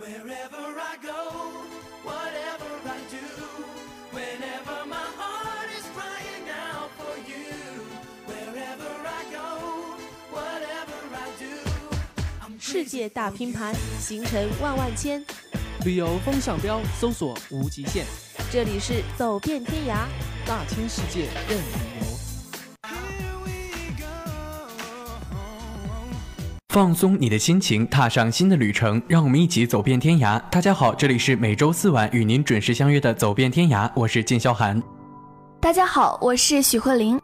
Wherever I go, whatever I do, whenever my heart is crying out for you, wherever I go, whatever I do, 世界大拼盘，行程万万千。旅游风向标，搜索无极限，这里是走遍天涯，大千世界任你游。放松你的心情，踏上新的旅程，让我们一起走遍天涯。大家好，这里是每周四晚与您准时相约的《走遍天涯》，我是靳潇涵。大家好，我是许慧玲。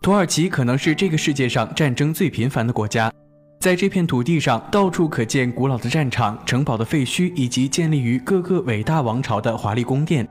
土耳其可能是这个世界上战争最频繁的国家，在这片土地上，到处可见古老的战场、城堡的废墟，以及建立于各个伟大王朝的华丽宫殿。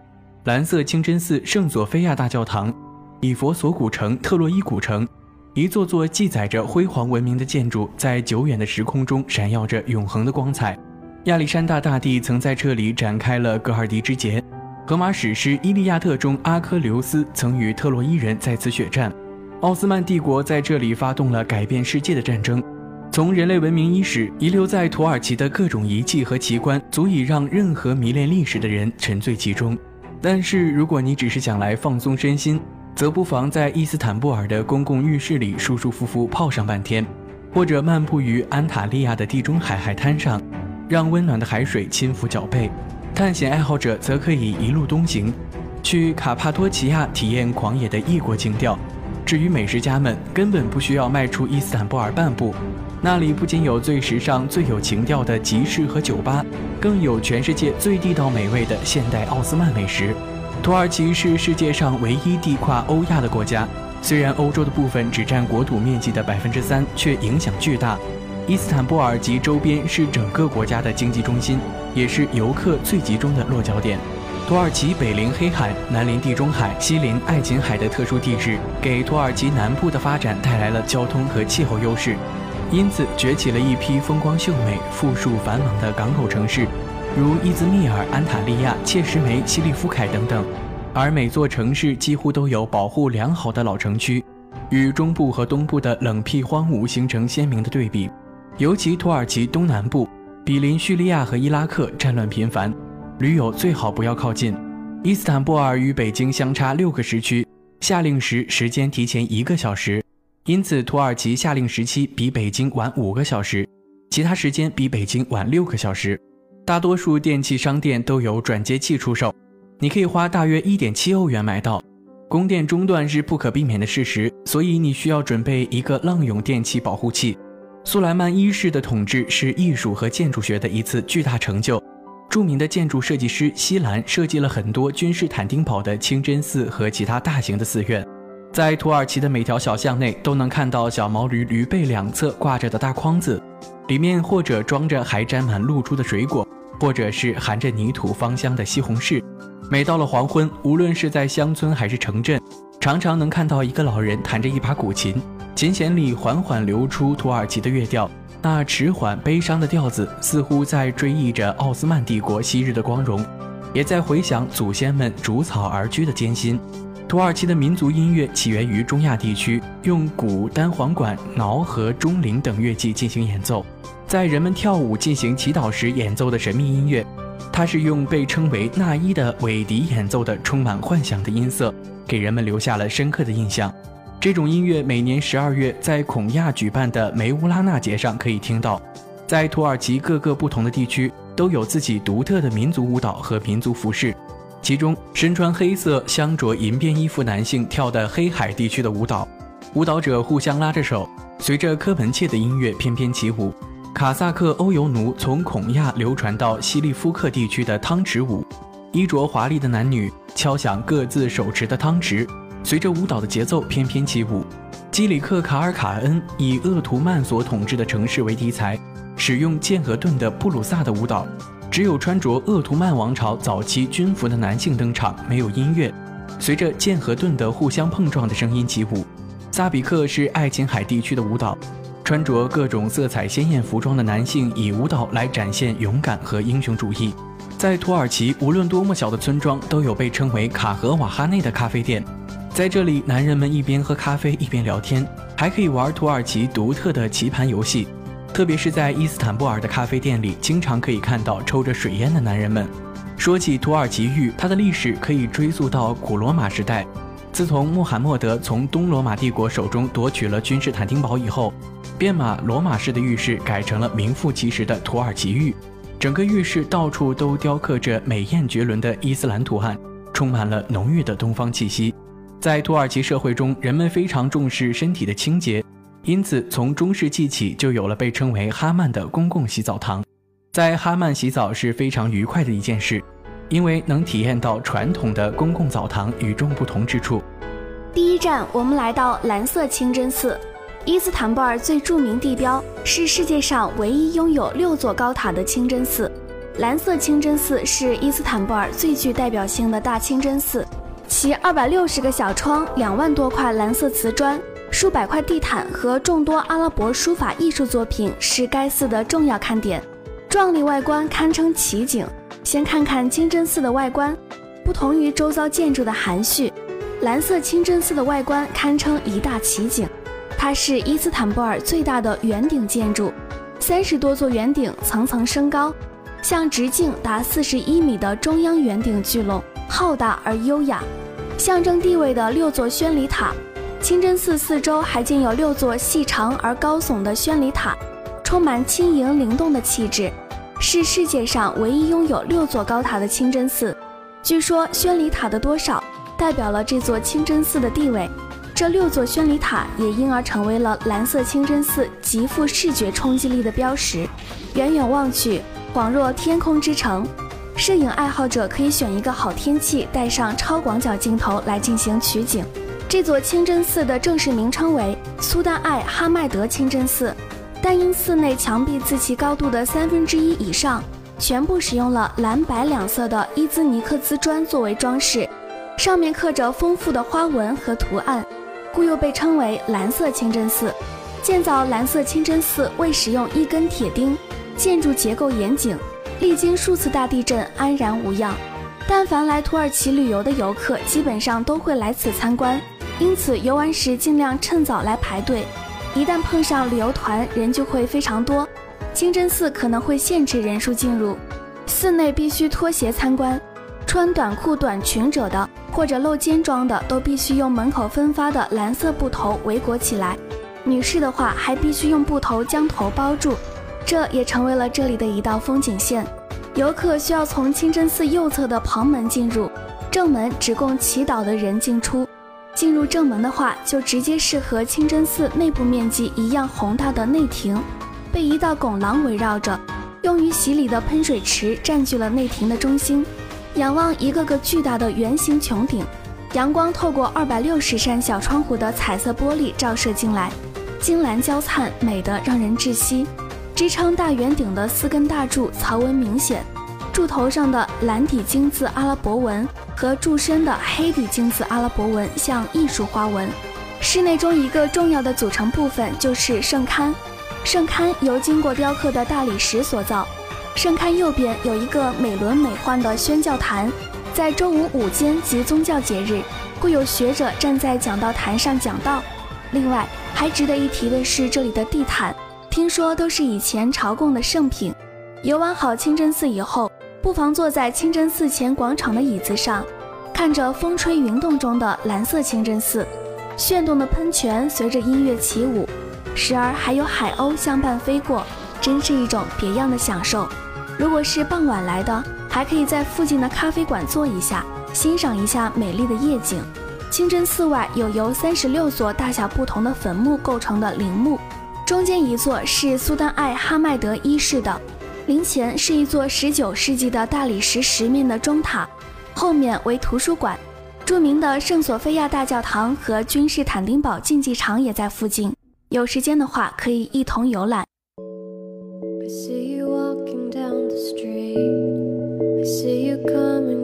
蓝色清真寺圣索菲亚大教堂，以佛索古城特洛伊古城。一座座记载着辉煌文明的建筑，在久远的时空中闪耀着永恒的光彩。亚历山大大帝曾在这里展开了格尔迪之劫。荷马史诗《伊利亚特》中，阿喀琉斯曾与特洛伊人在此血战。奥斯曼帝国在这里发动了改变世界的战争。从人类文明伊始遗留在土耳其的各种遗迹和奇观，足以让任何迷恋历史的人沉醉其中。但是，如果你只是想来放松身心，则不妨在伊斯坦布尔的公共浴室里舒舒服服泡上半天，或者漫步于安塔利亚的地中海海滩上，让温暖的海水轻抚脚背。探险爱好者则可以一路东行，去卡帕多奇亚体验狂野的异国情调。至于美食家们，根本不需要迈出伊斯坦布尔半步，那里不仅有最时尚、最有情调的集市和酒吧，更有全世界最地道美味的现代奥斯曼美食。土耳其是世界上唯一地跨欧亚的国家，虽然欧洲的部分只占国土面积的百分之三，却影响巨大。伊斯坦布尔及周边是整个国家的经济中心，也是游客最集中的落脚点。土耳其北临黑海，南临地中海，西临爱琴海的特殊地质，给土耳其南部的发展带来了交通和气候优势，因此崛起了一批风光秀美、富庶繁忙的港口城市。如伊兹密尔、安塔利亚、切什梅、西利夫凯等等，而每座城市几乎都有保护良好的老城区，与中部和东部的冷僻荒芜形成鲜明的对比。尤其土耳其东南部，比邻叙利亚和伊拉克，战乱频繁，驴友最好不要靠近。伊斯坦布尔与北京相差六个时区，夏令时时间提前一个小时，因此土耳其夏令时期比北京晚五个小时，其他时间比北京晚六个小时。大多数电器商店都有转接器出售，你可以花大约一点七欧元买到。供电中断是不可避免的事实，所以你需要准备一个浪涌电器保护器。苏莱曼一世的统治是艺术和建筑学的一次巨大成就。著名的建筑设计师西兰设计了很多君士坦丁堡的清真寺和其他大型的寺院。在土耳其的每条小巷内都能看到小毛驴驴背两侧挂着的大筐子，里面或者装着还沾满露珠的水果。或者是含着泥土芳香的西红柿。每到了黄昏，无论是在乡村还是城镇，常常能看到一个老人弹着一把古琴，琴弦里缓缓流出土耳其的乐调。那迟缓悲伤的调子，似乎在追忆着奥斯曼帝国昔日的光荣，也在回想祖先们逐草而居的艰辛。土耳其的民族音乐起源于中亚地区，用鼓、单簧管、铙和钟铃等乐器进行演奏。在人们跳舞、进行祈祷时演奏的神秘音乐，它是用被称为纳伊的韦迪演奏的充满幻想的音色，给人们留下了深刻的印象。这种音乐每年十二月在孔亚举办的梅乌拉纳节上可以听到。在土耳其各个不同的地区都有自己独特的民族舞蹈和民族服饰，其中身穿黑色镶着银边衣服男性跳的黑海地区的舞蹈，舞蹈者互相拉着手，随着科门切的音乐翩翩起舞。卡萨克欧尤奴从孔亚流传到西利夫克地区的汤匙舞，衣着华丽的男女敲响各自手持的汤匙，随着舞蹈的节奏翩翩起舞。基里克卡尔卡恩以鄂图曼所统治的城市为题材，使用剑和盾的布鲁萨的舞蹈，只有穿着鄂图曼王朝早期军服的男性登场，没有音乐，随着剑和盾的互相碰撞的声音起舞。萨比克是爱琴海地区的舞蹈。穿着各种色彩鲜艳服装的男性以舞蹈来展现勇敢和英雄主义。在土耳其，无论多么小的村庄，都有被称为卡和瓦哈内的咖啡店。在这里，男人们一边喝咖啡一边聊天，还可以玩土耳其独特的棋盘游戏。特别是在伊斯坦布尔的咖啡店里，经常可以看到抽着水烟的男人们。说起土耳其玉，它的历史可以追溯到古罗马时代。自从穆罕默德从东罗马帝国手中夺取了君士坦丁堡以后，便把罗马式的浴室改成了名副其实的土耳其浴。整个浴室到处都雕刻着美艳绝伦的伊斯兰图案，充满了浓郁的东方气息。在土耳其社会中，人们非常重视身体的清洁，因此从中世纪起就有了被称为哈曼的公共洗澡堂。在哈曼洗澡是非常愉快的一件事，因为能体验到传统的公共澡堂与众不同之处。第一站，我们来到蓝色清真寺。伊斯坦布尔最著名地标是世界上唯一拥有六座高塔的清真寺。蓝色清真寺是伊斯坦布尔最具代表性的大清真寺，其二百六十个小窗、两万多块蓝色瓷砖、数百块地毯和众多阿拉伯书法艺术作品是该寺的重要看点，壮丽外观堪称奇景。先看看清真寺的外观，不同于周遭建筑的含蓄，蓝色清真寺的外观堪称一大奇景。它是伊斯坦布尔最大的圆顶建筑，三十多座圆顶层层升高，向直径达四十一米的中央圆顶聚拢，浩大而优雅，象征地位的六座宣礼塔。清真寺四周还建有六座细长而高耸的宣礼塔，充满轻盈灵动的气质，是世界上唯一拥有六座高塔的清真寺。据说宣礼塔的多少，代表了这座清真寺的地位。这六座宣礼塔也因而成为了蓝色清真寺极富视觉冲击力的标识。远远望去，恍若天空之城。摄影爱好者可以选一个好天气，带上超广角镜头来进行取景。这座清真寺的正式名称为苏丹艾哈迈德清真寺，但因寺内墙壁自其高度的三分之一以上全部使用了蓝白两色的伊兹尼克兹砖作为装饰，上面刻着丰富的花纹和图案。故又被称为蓝色清真寺。建造蓝色清真寺未使用一根铁钉，建筑结构严谨，历经数次大地震安然无恙。但凡来土耳其旅游的游客，基本上都会来此参观，因此游玩时尽量趁早来排队。一旦碰上旅游团，人就会非常多，清真寺可能会限制人数进入，寺内必须脱鞋参观。穿短裤短裙者的，或者露肩装的，都必须用门口分发的蓝色布头围裹起来。女士的话，还必须用布头将头包住。这也成为了这里的一道风景线。游客需要从清真寺右侧的旁门进入，正门只供祈祷的人进出。进入正门的话，就直接是和清真寺内部面积一样宏大的内庭，被一道拱廊围绕着，用于洗礼的喷水池占据了内庭的中心。仰望一个个巨大的圆形穹顶，阳光透过二百六十扇小窗户的彩色玻璃照射进来，金蓝交灿，美得让人窒息。支撑大圆顶的四根大柱槽纹明显，柱头上的蓝底金字阿拉伯文和柱身的黑底金字阿拉伯文像艺术花纹。室内中一个重要的组成部分就是圣龛，圣龛由经过雕刻的大理石所造。圣龛右边有一个美轮美奂的宣教坛，在周五午间及宗教节日，会有学者站在讲道坛上讲道。另外，还值得一提的是，这里的地毯，听说都是以前朝贡的圣品。游玩好清真寺以后，不妨坐在清真寺前广场的椅子上，看着风吹云动中的蓝色清真寺，炫动的喷泉随着音乐起舞，时而还有海鸥相伴飞过。真是一种别样的享受。如果是傍晚来的，还可以在附近的咖啡馆坐一下，欣赏一下美丽的夜景。清真寺外有由三十六座大小不同的坟墓构成的陵墓，中间一座是苏丹艾哈迈德一世的，陵前是一座十九世纪的大理石石面的钟塔，后面为图书馆。著名的圣索菲亚大教堂和君士坦丁堡竞技场也在附近，有时间的话可以一同游览。Coming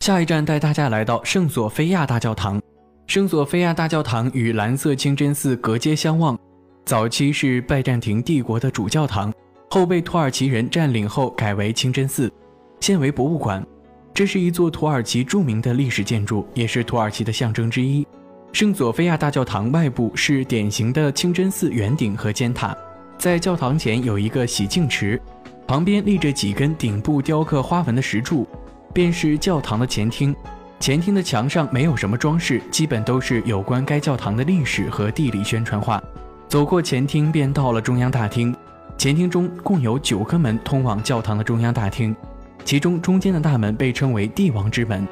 下一站带大家来到圣索菲亚大教堂。圣索菲亚大教堂与蓝色清真寺隔街相望，早期是拜占庭帝国的主教堂，后被土耳其人占领后改为清真寺，现为博物馆。这是一座土耳其著名的历史建筑，也是土耳其的象征之一。圣索菲亚大教堂外部是典型的清真寺圆顶和尖塔，在教堂前有一个洗净池，旁边立着几根顶部雕刻花纹的石柱，便是教堂的前厅。前厅的墙上没有什么装饰，基本都是有关该教堂的历史和地理宣传画。走过前厅，便到了中央大厅。前厅中共有九个门通往教堂的中央大厅，其中中间的大门被称为帝王之门，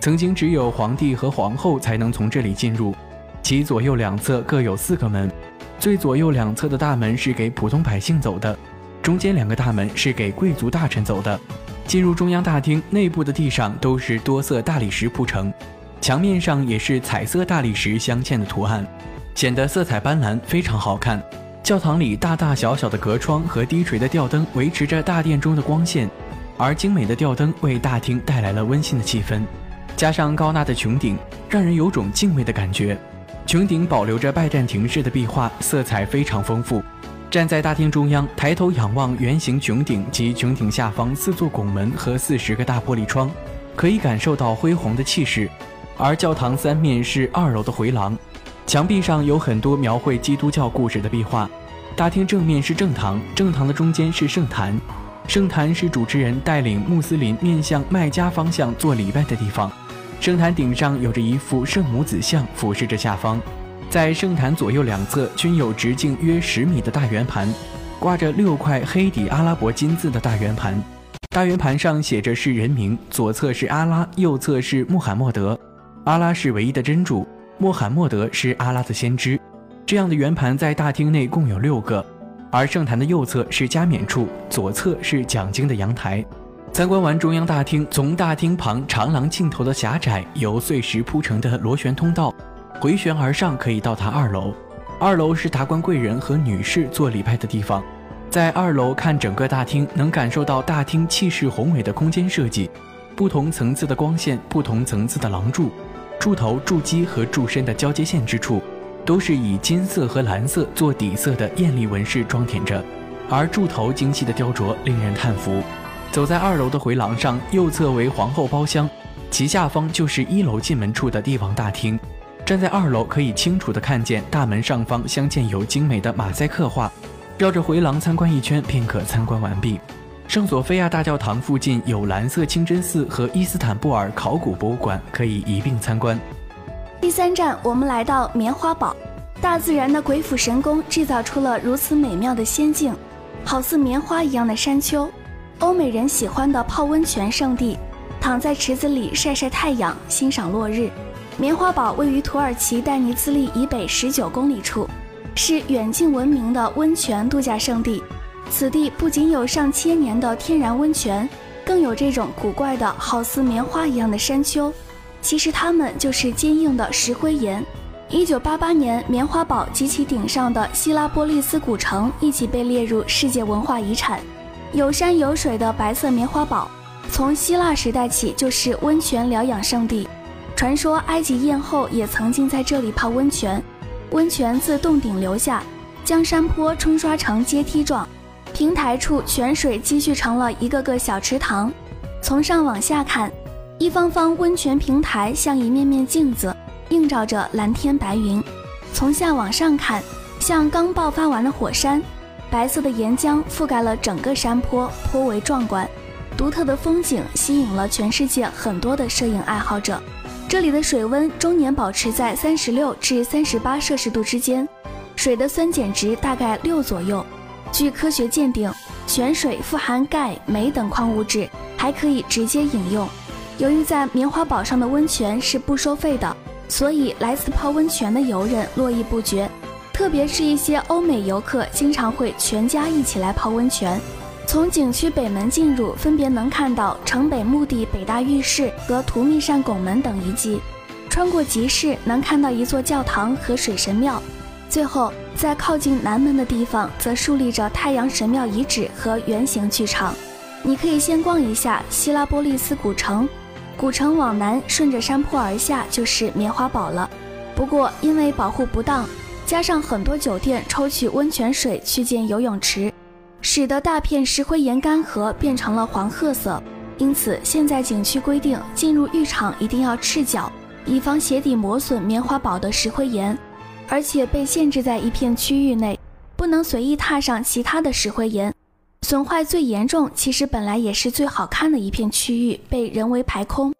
曾经只有皇帝和皇后才能从这里进入。其左右两侧各有四个门，最左右两侧的大门是给普通百姓走的，中间两个大门是给贵族大臣走的。进入中央大厅内部的地上都是多色大理石铺成，墙面上也是彩色大理石镶嵌的图案，显得色彩斑斓，非常好看。教堂里大大小小的隔窗和低垂的吊灯维持着大殿中的光线，而精美的吊灯为大厅带来了温馨的气氛，加上高大的穹顶，让人有种敬畏的感觉。穹顶保留着拜占庭式的壁画，色彩非常丰富。站在大厅中央，抬头仰望圆形穹顶及穹顶下方四座拱门和四十个大玻璃窗，可以感受到恢宏的气势。而教堂三面是二楼的回廊，墙壁上有很多描绘基督教故事的壁画。大厅正面是正堂，正堂的中间是圣坛，圣坛是主持人带领穆斯林面向麦加方向做礼拜的地方。圣坛顶上有着一副圣母子像，俯视着下方。在圣坛左右两侧均有直径约十米的大圆盘，挂着六块黑底阿拉伯金字的大圆盘。大圆盘上写着是人名，左侧是阿拉，右侧是穆罕默德。阿拉是唯一的真主，穆罕默德是阿拉的先知。这样的圆盘在大厅内共有六个，而圣坛的右侧是加冕处，左侧是讲经的阳台。参观完中央大厅，从大厅旁长廊尽头的狭窄由碎石铺成的螺旋通道回旋而上，可以到达二楼。二楼是达官贵人和女士做礼拜的地方。在二楼看整个大厅，能感受到大厅气势宏伟的空间设计，不同层次的光线，不同层次的廊柱、柱头、柱基和柱身的交接线之处，都是以金色和蓝色做底色的艳丽纹饰装填着，而柱头精细的雕琢令人叹服。走在二楼的回廊上，右侧为皇后包厢，其下方就是一楼进门处的帝王大厅。站在二楼，可以清楚地看见大门上方镶嵌有精美的马赛克画。绕着回廊参观一圈，便可参观完毕。圣索菲亚大教堂附近有蓝色清真寺和伊斯坦布尔考古博物馆，可以一并参观。第三站，我们来到棉花堡。大自然的鬼斧神工制造出了如此美妙的仙境，好似棉花一样的山丘。欧美人喜欢的泡温泉圣地，躺在池子里晒晒太阳，欣赏落日。棉花堡位于土耳其戴尼兹利以北十九公里处，是远近闻名的温泉度假胜地。此地不仅有上千年的天然温泉，更有这种古怪的好似棉花一样的山丘。其实它们就是坚硬的石灰岩。一九八八年，棉花堡及其顶上的希拉波利斯古城一起被列入世界文化遗产。有山有水的白色棉花堡，从希腊时代起就是温泉疗养圣地。传说埃及艳后也曾经在这里泡温泉，温泉自洞顶流下，将山坡冲刷成阶梯状，平台处泉水积蓄成了一个个小池塘。从上往下看，一方方温泉平台像一面面镜子，映照着蓝天白云；从下往上看，像刚爆发完的火山。白色的岩浆覆盖了整个山坡，颇为壮观。独特的风景吸引了全世界很多的摄影爱好者。这里的水温终年保持在三十六至三十八摄氏度之间，水的酸碱值大概六左右。据科学鉴定，泉水富含钙、镁等矿物质，还可以直接饮用。由于在棉花堡上的温泉是不收费的，所以来自泡温泉的游人络绎不绝。特别是一些欧美游客，经常会全家一起来泡温泉。从景区北门进入，分别能看到城北墓地、北大浴室和图密善拱门等遗迹；穿过集市，能看到一座教堂和水神庙。最后，在靠近南门的地方，则竖立着太阳神庙遗址和圆形剧场。你可以先逛一下希拉波利斯古城，古城往南顺着山坡而下就是棉花堡了。不过，因为保护不当。加上很多酒店抽取温泉水去建游泳池，使得大片石灰岩干涸变成了黄褐色。因此，现在景区规定进入浴场一定要赤脚，以防鞋底磨损棉花堡的石灰岩，而且被限制在一片区域内，不能随意踏上其他的石灰岩。损坏最严重，其实本来也是最好看的一片区域被人为排空，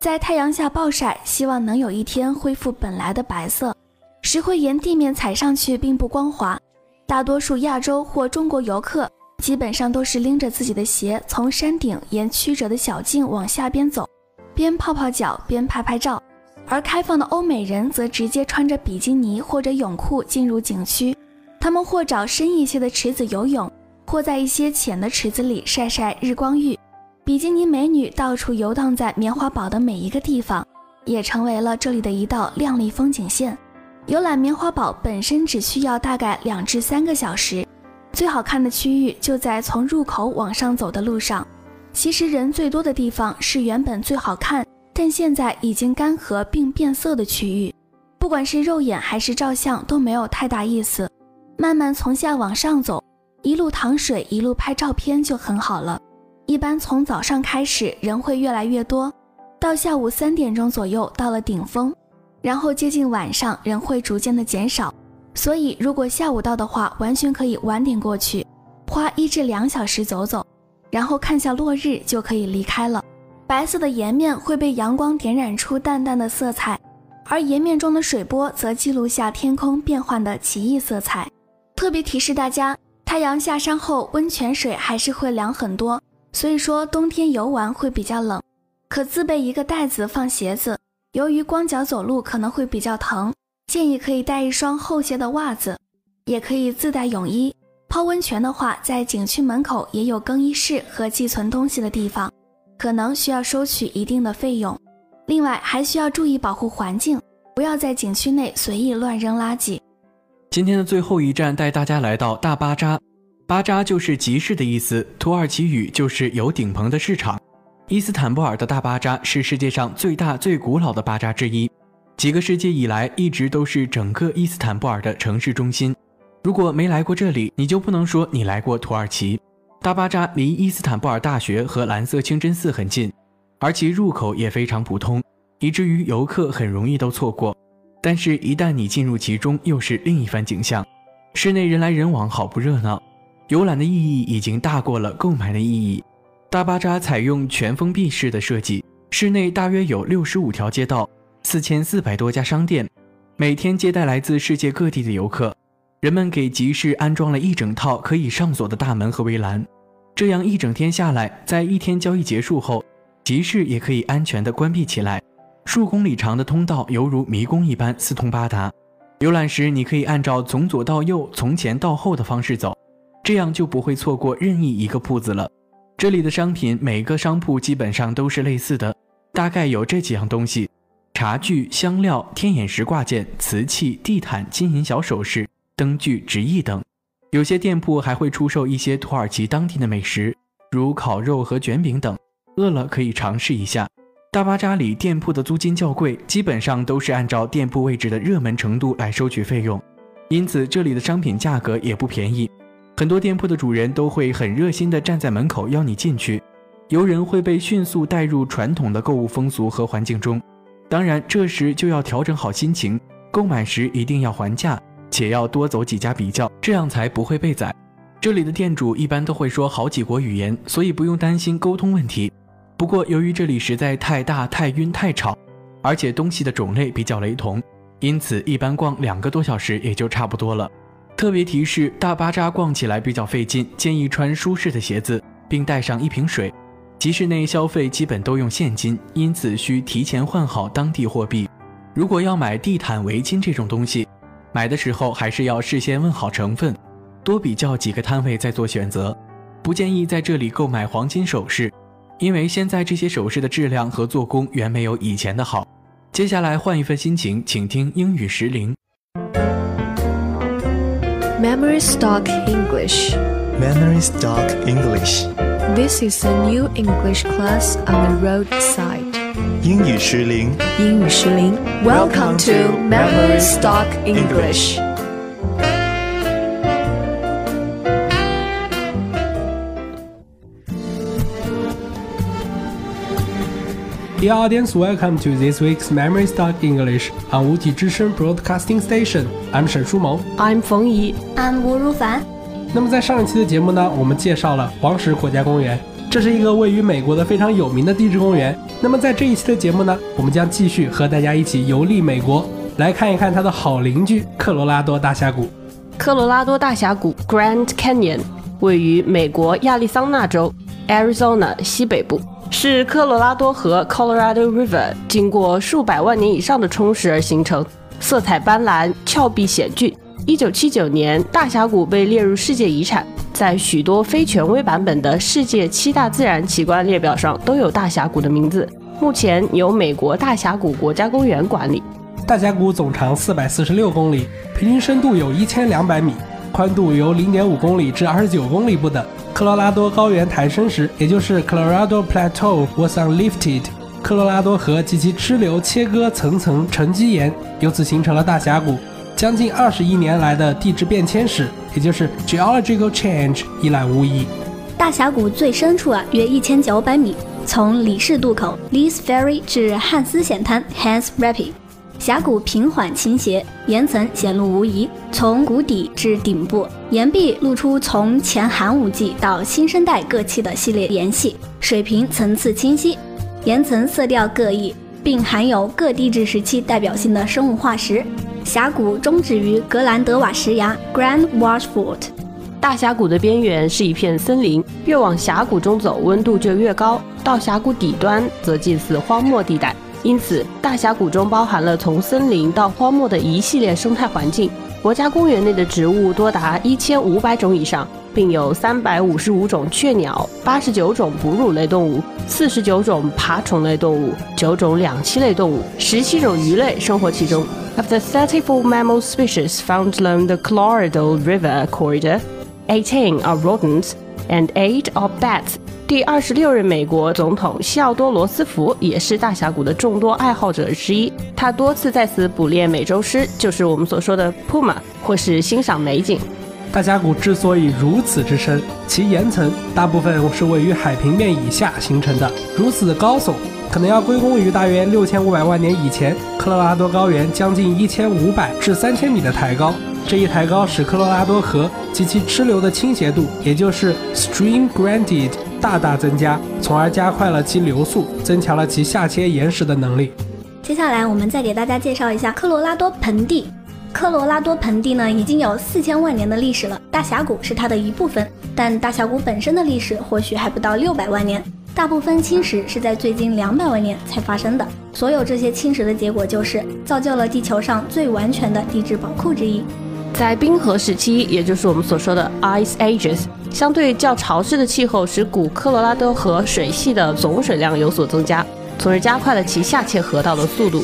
在太阳下暴晒，希望能有一天恢复本来的白色。石灰岩地面踩上去并不光滑，大多数亚洲或中国游客基本上都是拎着自己的鞋从山顶沿曲折的小径往下边走，边泡泡脚边拍拍照。而开放的欧美人则直接穿着比基尼或者泳裤进入景区，他们或找深一些的池子游泳，或在一些浅的池子里晒晒日光浴。比基尼美女到处游荡在棉花堡的每一个地方，也成为了这里的一道亮丽风景线。游览棉花堡本身只需要大概两至三个小时，最好看的区域就在从入口往上走的路上。其实人最多的地方是原本最好看，但现在已经干涸并变色的区域。不管是肉眼还是照相都没有太大意思。慢慢从下往上走，一路淌水，一路拍照片就很好了。一般从早上开始人会越来越多，到下午三点钟左右到了顶峰。然后接近晚上，人会逐渐的减少，所以如果下午到的话，完全可以晚点过去，花一至两小时走走，然后看下落日就可以离开了。白色的岩面会被阳光点染出淡淡的色彩，而岩面中的水波则记录下天空变幻的奇异色彩。特别提示大家，太阳下山后，温泉水还是会凉很多，所以说冬天游玩会比较冷，可自备一个袋子放鞋子。由于光脚走路可能会比较疼，建议可以带一双厚些的袜子，也可以自带泳衣。泡温泉的话，在景区门口也有更衣室和寄存东西的地方，可能需要收取一定的费用。另外，还需要注意保护环境，不要在景区内随意乱扔垃圾。今天的最后一站带大家来到大巴扎，巴扎就是集市的意思，土耳其语就是有顶棚的市场。伊斯坦布尔的大巴扎是世界上最大最古老的巴扎之一，几个世纪以来一直都是整个伊斯坦布尔的城市中心。如果没来过这里，你就不能说你来过土耳其。大巴扎离伊斯坦布尔大学和蓝色清真寺很近，而其入口也非常普通，以至于游客很容易都错过。但是，一旦你进入其中，又是另一番景象。室内人来人往，好不热闹。游览的意义已经大过了购买的意义。大巴扎采用全封闭式的设计，室内大约有六十五条街道，四千四百多家商店，每天接待来自世界各地的游客。人们给集市安装了一整套可以上锁的大门和围栏，这样一整天下来，在一天交易结束后，集市也可以安全地关闭起来。数公里长的通道犹如迷宫一般四通八达。游览时，你可以按照从左到右、从前到后的方式走，这样就不会错过任意一个铺子了。这里的商品每个商铺基本上都是类似的，大概有这几样东西：茶具、香料、天眼石挂件、瓷器、地毯、金银小首饰。灯具、纸艺等，有些店铺还会出售一些土耳其当地的美食，如烤肉和卷饼等。饿了可以尝试一下。大巴扎里店铺的租金较贵，基本上都是按照店铺位置的热门程度来收取费用，因此这里的商品价格也不便宜。很多店铺的主人都会很热心地站在门口邀你进去，游人会被迅速带入传统的购物风俗和环境中。当然，这时就要调整好心情，购买时一定要还价。且要多走几家比较，这样才不会被宰。这里的店主一般都会说好几国语言，所以不用担心沟通问题。不过由于这里实在太大、太晕、太吵，而且东西的种类比较雷同，因此一般逛两个多小时也就差不多了。特别提示：大巴扎逛起来比较费劲，建议穿舒适的鞋子，并带上一瓶水。集市内消费基本都用现金，因此需提前换好当地货币。如果要买地毯、围巾这种东西，买的时候还是要事先问好成分，多比较几个摊位再做选择。不建议在这里购买黄金首饰，因为现在这些首饰的质量和做工远没有以前的好。接下来换一份心情，请听英语时铃。Memory Stock English. Memory Stock English. This is a new English class on the roadside. 英语时铃。英语时铃。Welcome to Memory Stock English. ，Dear audience, welcome to this week's Memory Stock English on 无体之声 Broadcasting Station. I'm 沈书萌。 I'm 冯怡。安吴如凡， 那么在上一期的节目呢，我们介绍了黄石国家公园，这是一个位于美国的非常有名的地质公园。那么在这一期的节目呢，我们将继续和大家一起游历美国，来看一看它的好邻居科罗拉多大峡谷。科罗拉多大峡谷 （Grand Canyon） 位于美国亚利桑那州 Arizona 西北部，是科罗拉多河 （Colorado River） 经过数百万年以上的冲蚀而形成，色彩斑斓，峭壁险峻。一九七九年，大峡谷被列入世界遗产，在许多非权威版本的世界七大自然奇观列表上都有大峡谷的名字。目前由美国大峡谷国家公园管理。大峡谷总长四百四十六公里，平均深度有一千两百米，宽度由零点五公里至二十九公里不等。科罗拉多高原抬升时，也就是 Colorado Plateau was unlifted，科罗拉多河及其支流切割层层沉积岩，由此形成了大峡谷。将近二十亿年来的地质变迁史，也就是 geological change，一览无遗。大峡谷最深处啊，约一千九百米，从李氏渡口 Lee's Ferry 至汉斯险滩 Hans Rapid，峡谷平缓倾斜，岩层显露无遗。从谷底至顶部，岩壁露出从前寒武纪到新生代各期的系列岩系，水平层次清晰，岩层色调各异，并含有各地质时期代表性的生物化石。峡谷终止于格兰德瓦石崖 （Grand wash fort。大峡谷的边缘是一片森林，越往峡谷中走，温度就越高。到峡谷底端则近似荒漠地带，因此大峡谷中包含了从森林到荒漠的一系列生态环境。国家公园内的植物多达一千五百种以上，并有三百五十五种雀鸟、八十九种哺乳类动物、四十九种爬虫类动物、九种两栖类动物、十七种鱼类生活其中。Of the 34 mammal species found along the Colorado River corridor, 18 are rodents and 8 are bats. 第二十六任美国总统西奥多·罗斯福也是大峡谷的众多爱好者之一。他多次在此捕猎美洲狮，就是我们所说的 puma，或是欣赏美景。大峡谷之所以如此之深，其岩层大部分是位于海平面以下形成的。如此高耸，可能要归功于大约六千五百万年以前，科罗拉多高原将近一千五百至三千米的抬高。这一抬高使科罗拉多河及其支流的倾斜度，也就是 stream gradient 大大增加，从而加快了其流速，增强了其下切岩石的能力。接下来，我们再给大家介绍一下科罗拉多盆地。科罗拉多盆地呢，已经有四千万年的历史了，大峡谷是它的一部分，但大峡谷本身的历史或许还不到六百万年。大部分侵蚀是在最近两百万年才发生的。所有这些侵蚀的结果，就是造就了地球上最完全的地质宝库之一。在冰河时期，也就是我们所说的 Ice Ages，相对较潮湿的气候使古科罗拉多河水系的总水量有所增加，从而加快了其下切河道的速度。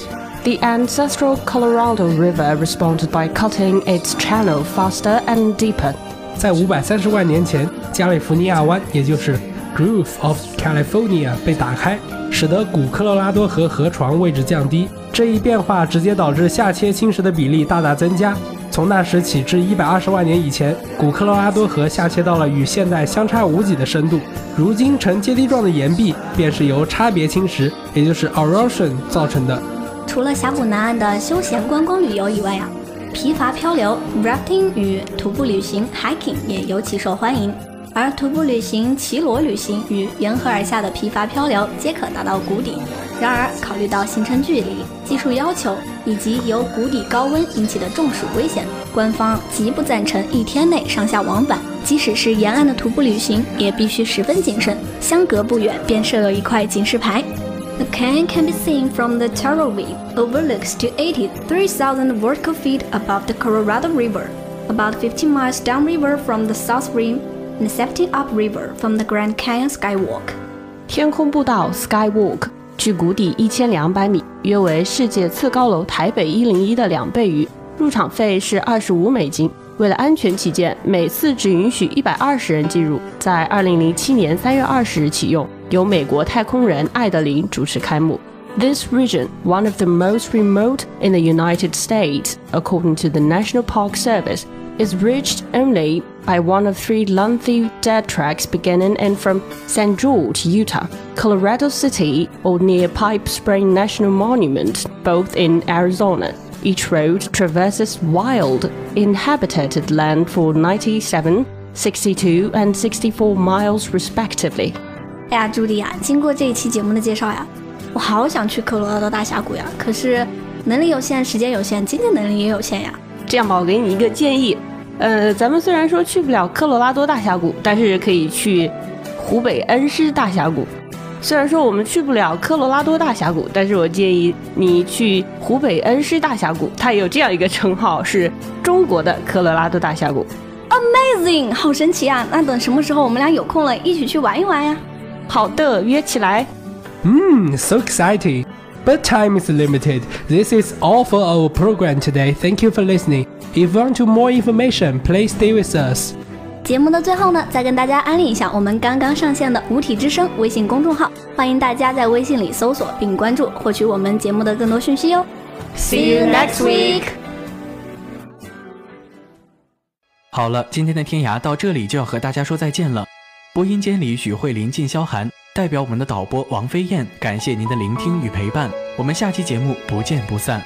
The ancestral Colorado River responded by cutting its channel faster and deeper。在五百三十万年前，加利福尼亚湾，也就是 Groove of California 被打开，使得古科罗拉多河河床位置降低。这一变化直接导致下切侵蚀的比例大大增加。从那时起至一百二十万年以前，古科罗拉多河下切到了与现代相差无几的深度。如今呈阶梯状的岩壁，便是由差别侵蚀，也就是 erosion 造成的。除了峡谷南岸的休闲观光旅游以外啊，皮筏漂流 （rafting） 与徒步旅行 （hiking） 也尤其受欢迎。而徒步旅行、骑骡旅行与沿河而下的皮筏漂流皆可达到谷底。然而，考虑到行程距离、技术要求以及由谷底高温引起的中暑危险，官方极不赞成一天内上下往返。即使是沿岸的徒步旅行，也必须十分谨慎。相隔不远便设有一块警示牌。The canyon can be seen from the Taro Reef, overlooks to 83,000 vertical feet above the Colorado River, about 15 miles downriver from the South Rim, and 70 upriver from the Grand Canyon Skywalk. 天空步道 Skywalk 距谷底一千两百米，约为世界次高楼台北一零一的两倍余。入场费是二十五美金。 为了安全起见，每次只允许一百二十人进入。在二零零七年三月二十日启用，由美国太空人艾德林主持开幕。This region, one of the most remote in the United States, according to the National Park Service, is reached only by one of three lengthy dirt tracks beginning and from St. George, Utah, Colorado City, or near Pipe Spring National Monument, both in Arizona. Each road traverses wild, inhabited land for 97, 62, and 64 miles respectively. 哎呀，朱迪呀，经过这一期节目的介绍呀，我好想去科罗拉多大峡谷呀，可是能力有限，时间有限，经济能力也有限呀。这样吧，我给你一个建议，呃，咱们虽然说去不了科罗拉多大峡谷，但是可以去湖北恩施大峡谷。虽然说我们去不了科罗拉多大峡谷，但是我建议你去湖北恩施大峡谷，它有这样一个称号，是中国的科罗拉多大峡谷。Amazing，好神奇啊！那等什么时候我们俩有空了，一起去玩一玩呀？好的，约起来。嗯、mm,，so exciting. But time is limited. This is all for our program today. Thank you for listening. If you want to more information, please stay with us. 节目的最后呢，再跟大家安利一下我们刚刚上线的“五体之声”微信公众号，欢迎大家在微信里搜索并关注，获取我们节目的更多讯息哟。See you next week. 好了，今天的天涯到这里就要和大家说再见了。播音间里，许慧琳、靳萧寒代表我们的导播王飞燕，感谢您的聆听与陪伴。我们下期节目不见不散。